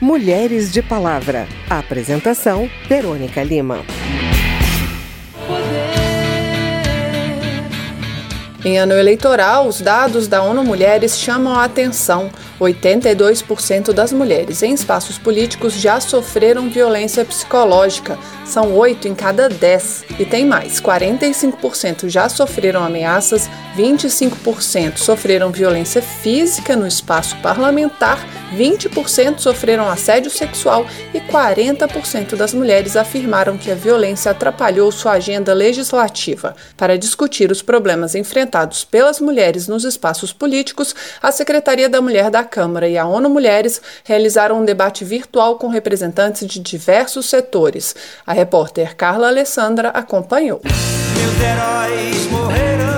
Mulheres de Palavra. apresentação: Verônica Lima. Em ano eleitoral, os dados da ONU Mulheres chamam a atenção. 82% das mulheres em espaços políticos já sofreram violência psicológica, são 8 em cada 10. E tem mais: 45% já sofreram ameaças, 25% sofreram violência física no espaço parlamentar, 20% sofreram assédio sexual e 40% das mulheres afirmaram que a violência atrapalhou sua agenda legislativa. Para discutir os problemas enfrentados pelas mulheres nos espaços políticos, a Secretaria da Mulher da Câmara e a ONU Mulheres realizaram um debate virtual com representantes de diversos setores. A repórter Carla Alessandra acompanhou. Meus heróis morreram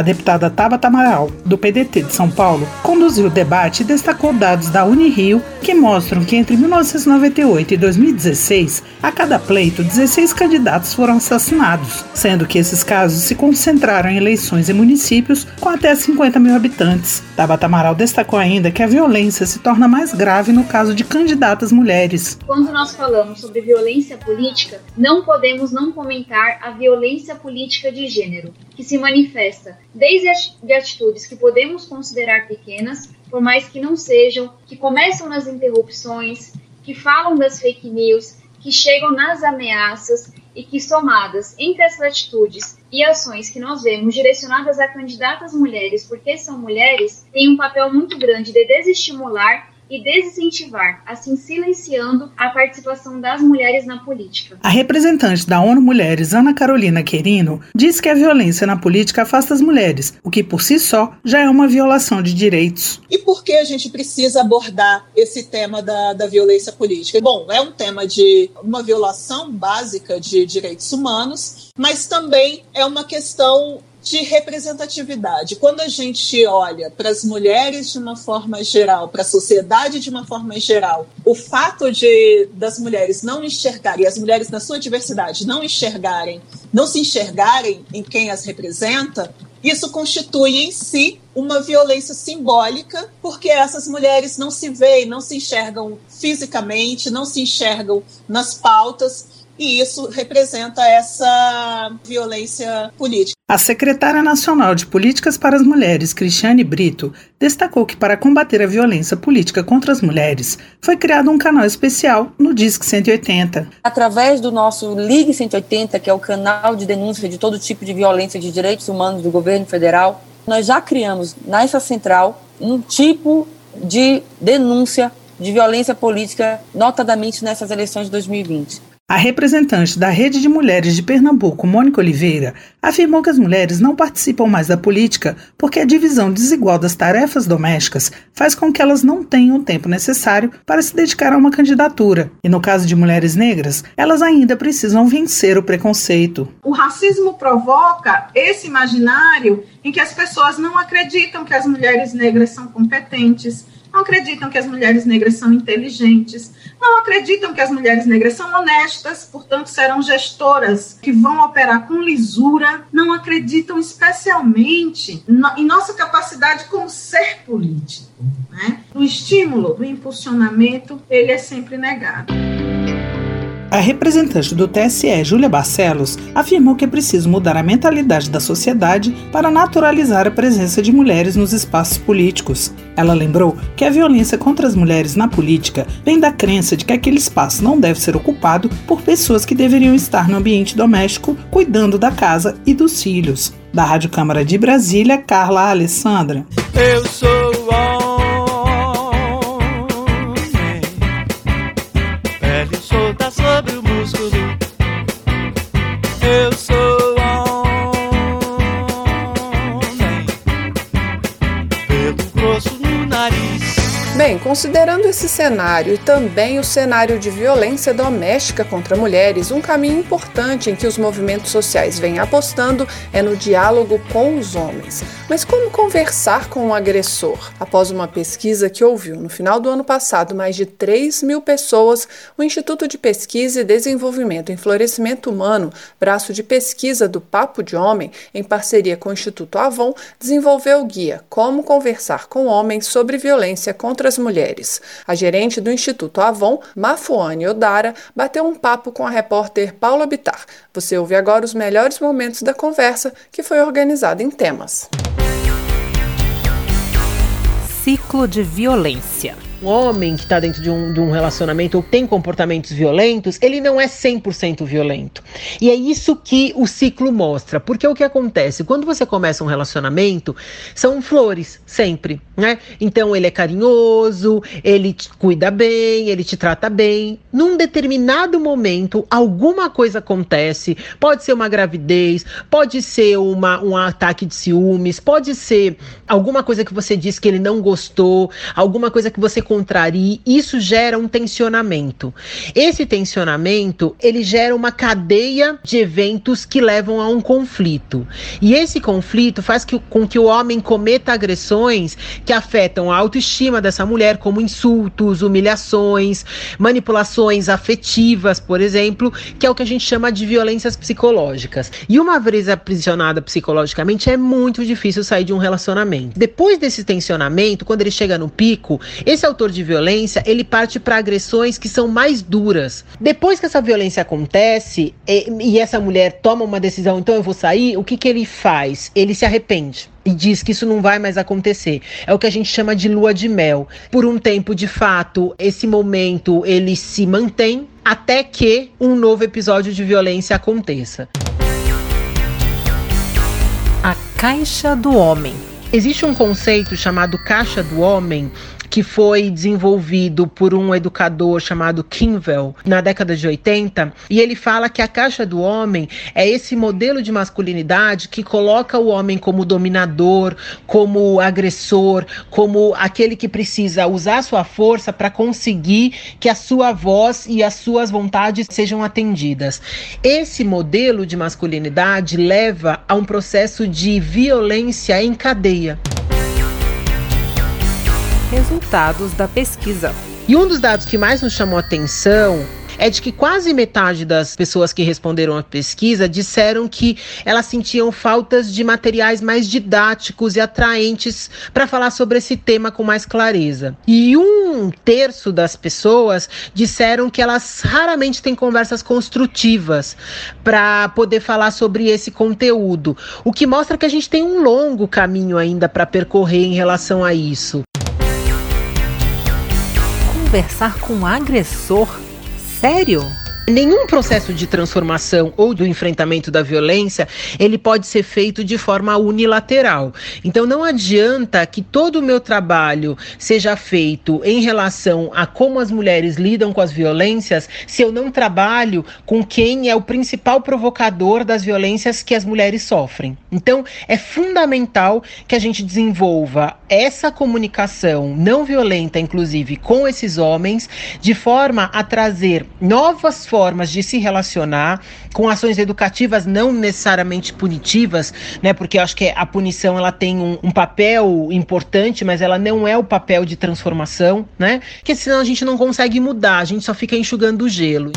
A deputada Tabata Amaral, do PDT de São Paulo, conduziu o debate e destacou dados da Unirio que mostram que entre 1998 e 2016, a cada pleito, 16 candidatos foram assassinados, sendo que esses casos se concentraram em eleições em municípios com até 50 mil habitantes. Tabata Amaral destacou ainda que a violência se torna mais grave no caso de candidatas mulheres. Quando nós falamos sobre violência política, não podemos não comentar a violência política de gênero, que se manifesta desde atitudes que podemos considerar pequenas por mais que não sejam, que começam nas interrupções, que falam das fake news, que chegam nas ameaças e que, somadas entre essas atitudes e ações que nós vemos direcionadas a candidatas mulheres, porque são mulheres, têm um papel muito grande de desestimular e desincentivar, assim silenciando a participação das mulheres na política. A representante da ONU Mulheres, Ana Carolina Querino, diz que a violência na política afasta as mulheres, o que por si só já é uma violação de direitos. E por que a gente precisa abordar esse tema da, da violência política? Bom, é um tema de uma violação básica de direitos humanos, mas também é uma questão de representatividade. Quando a gente olha para as mulheres de uma forma geral, para a sociedade de uma forma geral, o fato de das mulheres não enxergarem, as mulheres na sua diversidade não enxergarem, não se enxergarem em quem as representa, isso constitui em si uma violência simbólica, porque essas mulheres não se veem, não se enxergam fisicamente, não se enxergam nas pautas, e isso representa essa violência política. A secretária nacional de Políticas para as Mulheres, Cristiane Brito, destacou que para combater a violência política contra as mulheres, foi criado um canal especial no Disque 180. Através do nosso Ligue 180, que é o canal de denúncia de todo tipo de violência de direitos humanos do governo federal, nós já criamos nessa central um tipo de denúncia de violência política, notadamente nessas eleições de 2020. A representante da Rede de Mulheres de Pernambuco, Mônica Oliveira, afirmou que as mulheres não participam mais da política porque a divisão desigual das tarefas domésticas faz com que elas não tenham o tempo necessário para se dedicar a uma candidatura. E no caso de mulheres negras, elas ainda precisam vencer o preconceito. O racismo provoca esse imaginário em que as pessoas não acreditam que as mulheres negras são competentes, não acreditam que as mulheres negras são inteligentes, não acreditam que as mulheres negras são honestas, portanto serão gestoras que vão operar com lisura, não acreditam especialmente em nossa capacidade como ser político. Né? O estímulo, do impulsionamento, ele é sempre negado. A representante do TSE, Júlia Barcelos, afirmou que é preciso mudar a mentalidade da sociedade para naturalizar a presença de mulheres nos espaços políticos. Ela lembrou que a violência contra as mulheres na política vem da crença de que aquele espaço não deve ser ocupado por pessoas que deveriam estar no ambiente doméstico cuidando da casa e dos filhos. Da Rádio Câmara de Brasília, Carla Alessandra. Eu sou Bem, considerando esse cenário e também o cenário de violência doméstica contra mulheres, um caminho importante em que os movimentos sociais vêm apostando é no diálogo com os homens. Mas como conversar com o agressor? Após uma pesquisa que ouviu no final do ano passado mais de 3 mil pessoas, o Instituto de Pesquisa e Desenvolvimento em Florescimento Humano, braço de pesquisa do Papo de Homem, em parceria com o Instituto Avon, desenvolveu o guia Como Conversar com Homens sobre Violência contra as Mulheres. A gerente do Instituto Avon, Mafuane Odara, bateu um papo com a repórter Paula Bitar. Você ouve agora os melhores momentos da conversa, que foi organizada em temas. Ciclo de violência um homem que está dentro de um, de um relacionamento ou tem comportamentos violentos, ele não é 100% violento. E é isso que o ciclo mostra. Porque o que acontece? Quando você começa um relacionamento, são flores, sempre, né? Então ele é carinhoso, ele te cuida bem, ele te trata bem. Num determinado momento, alguma coisa acontece. Pode ser uma gravidez, pode ser uma, um ataque de ciúmes, pode ser alguma coisa que você disse que ele não gostou, alguma coisa que você contrarie, isso gera um tensionamento. Esse tensionamento, ele gera uma cadeia de eventos que levam a um conflito. E esse conflito faz que, com que o homem cometa agressões que afetam a autoestima dessa mulher, como insultos, humilhações, manipulações afetivas, por exemplo, que é o que a gente chama de violências psicológicas. E uma vez aprisionada psicologicamente, é muito difícil sair de um relacionamento. Depois desse tensionamento, quando ele chega no pico, esse autor de violência, ele parte para agressões que são mais duras. Depois que essa violência acontece e, e, essa mulher toma uma decisão, então eu vou sair, o que, que ele faz? Ele se arrepende. E diz que isso não vai mais acontecer. É o que a gente chama de lua de mel. Por um tempo, de fato, esse momento ele se mantém até que um novo episódio de violência aconteça. A caixa do homem. Existe um conceito chamado caixa do homem que foi desenvolvido por um educador chamado Kinvel na década de 80, e ele fala que a caixa do homem é esse modelo de masculinidade que coloca o homem como dominador, como agressor, como aquele que precisa usar sua força para conseguir que a sua voz e as suas vontades sejam atendidas. Esse modelo de masculinidade leva a um processo de violência em cadeia resultados da pesquisa. E um dos dados que mais nos chamou a atenção é de que quase metade das pessoas que responderam à pesquisa disseram que elas sentiam faltas de materiais mais didáticos e atraentes para falar sobre esse tema com mais clareza. E um terço das pessoas disseram que elas raramente têm conversas construtivas para poder falar sobre esse conteúdo, o que mostra que a gente tem um longo caminho ainda para percorrer em relação a isso conversar com o agressor? Sério? Nenhum processo de transformação ou do enfrentamento da violência, ele pode ser feito de forma unilateral. Então não adianta que todo o meu trabalho seja feito em relação a como as mulheres lidam com as violências, se eu não trabalho com quem é o principal provocador das violências que as mulheres sofrem. Então é fundamental que a gente desenvolva essa comunicação não violenta, inclusive com esses homens, de forma a trazer novas formas de se relacionar com ações educativas não necessariamente punitivas, né? Porque eu acho que a punição ela tem um, um papel importante, mas ela não é o papel de transformação, né? Porque senão a gente não consegue mudar, a gente só fica enxugando o gelo.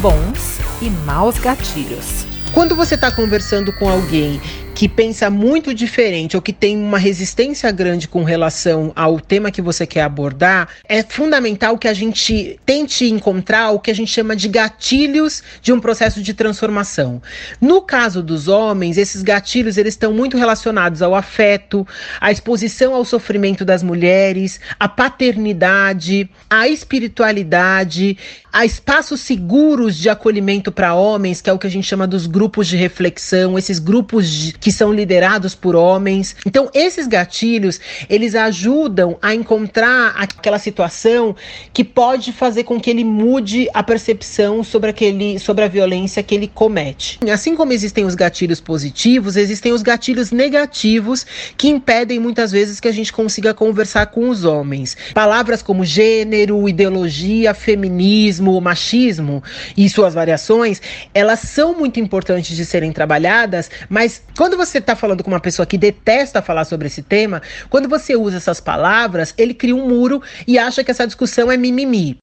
Bons e maus gatilhos. Quando você está conversando com alguém que pensa muito diferente ou que tem uma resistência grande com relação ao tema que você quer abordar, é fundamental que a gente tente encontrar o que a gente chama de gatilhos de um processo de transformação. No caso dos homens, esses gatilhos eles estão muito relacionados ao afeto, à exposição ao sofrimento das mulheres, à paternidade, à espiritualidade, a espaços seguros de acolhimento para homens, que é o que a gente chama dos grupos de reflexão, esses grupos de que são liderados por homens. Então, esses gatilhos, eles ajudam a encontrar aquela situação que pode fazer com que ele mude a percepção sobre aquele sobre a violência que ele comete. Assim como existem os gatilhos positivos, existem os gatilhos negativos que impedem muitas vezes que a gente consiga conversar com os homens. Palavras como gênero, ideologia, feminismo, machismo e suas variações, elas são muito importantes de serem trabalhadas, mas quando você está falando com uma pessoa que detesta falar sobre esse tema, quando você usa essas palavras, ele cria um muro e acha que essa discussão é mimimi.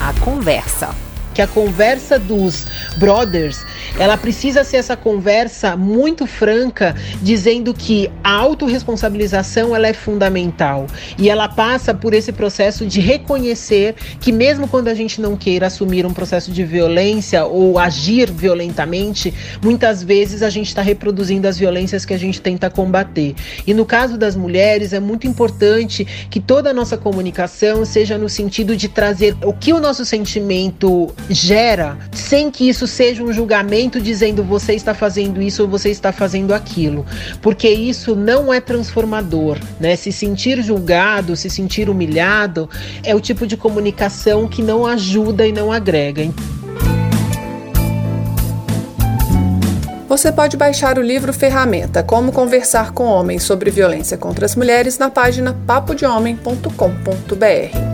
A conversa que a conversa dos brothers, ela precisa ser essa conversa muito franca, dizendo que a autorresponsabilização ela é fundamental e ela passa por esse processo de reconhecer que mesmo quando a gente não queira assumir um processo de violência ou agir violentamente, muitas vezes a gente está reproduzindo as violências que a gente tenta combater. E no caso das mulheres é muito importante que toda a nossa comunicação seja no sentido de trazer o que o nosso sentimento gera, sem que isso seja um julgamento dizendo você está fazendo isso ou você está fazendo aquilo, porque isso não é transformador, né? Se sentir julgado, se sentir humilhado, é o tipo de comunicação que não ajuda e não agrega. Você pode baixar o livro Ferramenta Como Conversar com Homens sobre Violência contra as Mulheres na página papodehomem.com.br.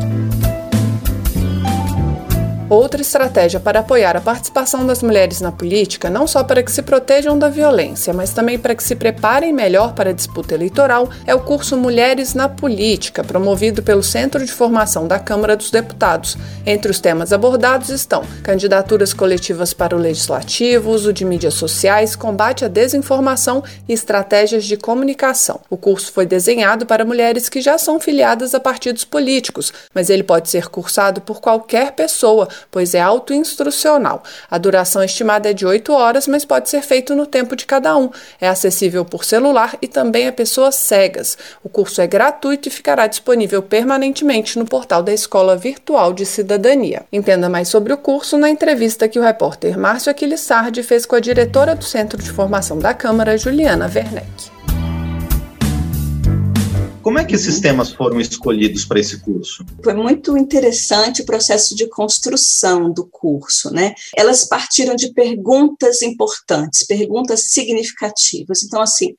Outra estratégia para apoiar a participação das mulheres na política, não só para que se protejam da violência, mas também para que se preparem melhor para a disputa eleitoral, é o curso Mulheres na Política, promovido pelo Centro de Formação da Câmara dos Deputados. Entre os temas abordados estão candidaturas coletivas para o legislativo, uso de mídias sociais, combate à desinformação e estratégias de comunicação. O curso foi desenhado para mulheres que já são filiadas a partidos políticos, mas ele pode ser cursado por qualquer pessoa pois é autoinstrucional. A duração estimada é de 8 horas, mas pode ser feito no tempo de cada um. É acessível por celular e também a pessoas cegas. O curso é gratuito e ficará disponível permanentemente no portal da Escola Virtual de Cidadania. Entenda mais sobre o curso na entrevista que o repórter Márcio Aquilissardi fez com a diretora do Centro de Formação da Câmara, Juliana Werneck. Como é que esses temas foram escolhidos para esse curso? Foi muito interessante o processo de construção do curso, né? Elas partiram de perguntas importantes, perguntas significativas. Então, assim,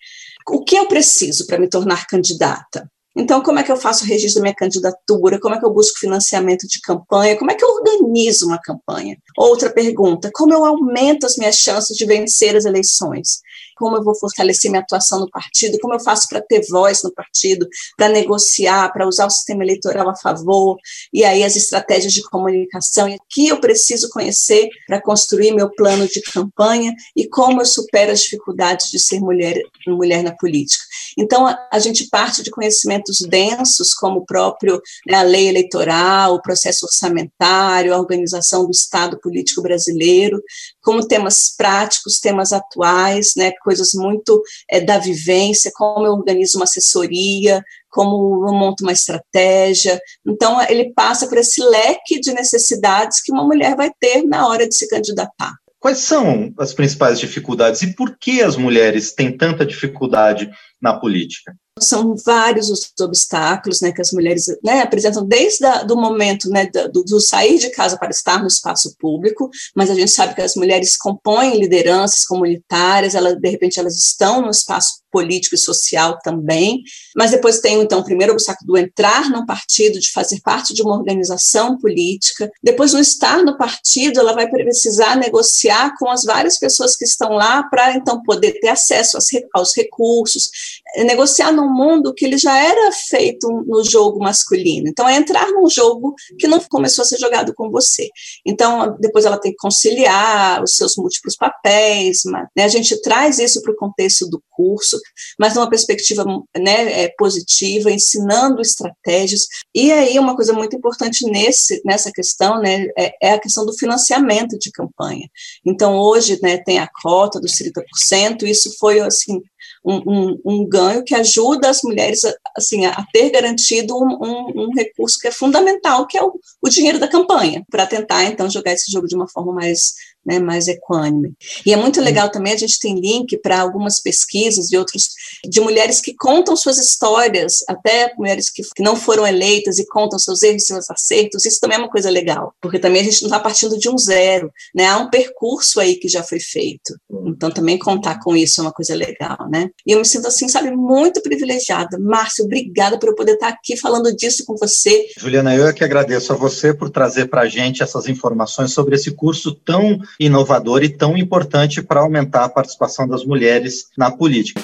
o que eu preciso para me tornar candidata? Então, como é que eu faço o registro da minha candidatura? Como é que eu busco financiamento de campanha? Como é que eu organizo uma campanha? Outra pergunta: como eu aumento as minhas chances de vencer as eleições? Como eu vou fortalecer minha atuação no partido, como eu faço para ter voz no partido, para negociar, para usar o sistema eleitoral a favor, e aí as estratégias de comunicação, e que eu preciso conhecer para construir meu plano de campanha e como eu supero as dificuldades de ser mulher, mulher na política. Então, a, a gente parte de conhecimentos densos, como o próprio né, a lei eleitoral, o processo orçamentário, a organização do Estado político brasileiro, como temas práticos, temas atuais, né, coisas muito é, da vivência, como eu organizo uma assessoria, como eu monto uma estratégia. Então, ele passa por esse leque de necessidades que uma mulher vai ter na hora de se candidatar. Quais são as principais dificuldades e por que as mulheres têm tanta dificuldade na política? São vários os obstáculos né, que as mulheres né, apresentam desde o momento né, do, do, sair de casa para estar no espaço público, mas a gente sabe que as mulheres compõem lideranças comunitárias, elas, de repente elas estão no espaço político e social também, mas depois tem então o primeiro obstáculo do entrar num partido, de fazer parte de uma organização política, depois no estar no partido, ela vai precisar negociar com as várias pessoas que estão lá para então poder ter acesso aos recursos, negociar num mundo que ele já era feito no jogo masculino. Então, é entrar num jogo que não começou a ser jogado com você. Então, depois ela tem que conciliar os seus múltiplos papéis. Né? A gente traz isso para o contexto do curso, mas numa perspectiva né, é, positiva, ensinando estratégias. E aí, uma coisa muito importante nesse, nessa questão né, é, é a questão do financiamento de campanha. Então, hoje né, tem a cota dos 30%, isso foi assim um, um, um, ganho que ajuda as mulheres assim, a ter garantido um, um recurso que é fundamental, que é o, o dinheiro da campanha, para tentar, então, jogar esse jogo de uma forma mais né, mais equânime. E é muito legal também, a gente tem link para algumas pesquisas de outros, de mulheres que contam suas histórias, até mulheres que, que não foram eleitas e contam seus erros, seus acertos, isso também é uma coisa legal, porque também a gente não está partindo de um zero, né, há um percurso aí que já foi feito, então também contar com isso é uma coisa legal, né, e eu me sinto assim, sabe, muito privilegiada. Márcio, obrigada por eu poder estar aqui falando disso com você. Juliana, eu é que agradeço a você por trazer para a gente essas informações sobre esse curso tão inovador e tão importante para aumentar a participação das mulheres na política.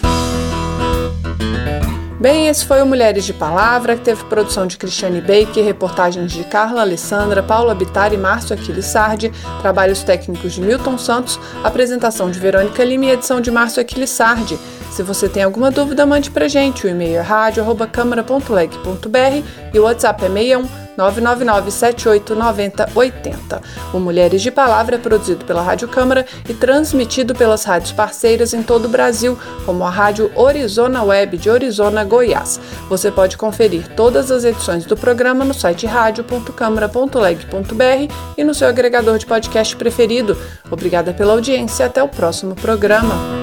Bem, esse foi o Mulheres de Palavra, que teve produção de Cristiane Baker, reportagens de Carla Alessandra, Paula Bitar e Márcio Aquiles Sardi, trabalhos técnicos de Milton Santos, apresentação de Verônica Lima e edição de Márcio Aquiles Sardi. Se você tem alguma dúvida, mande pra gente. O e-mail é rádio.câmara.leg.br e o WhatsApp é 61 999-789080. O Mulheres de Palavra é produzido pela Rádio Câmara e transmitido pelas rádios parceiras em todo o Brasil, como a Rádio Orizona Web de Orizona, Goiás. Você pode conferir todas as edições do programa no site radio.câmara.leg.br e no seu agregador de podcast preferido. Obrigada pela audiência e até o próximo programa.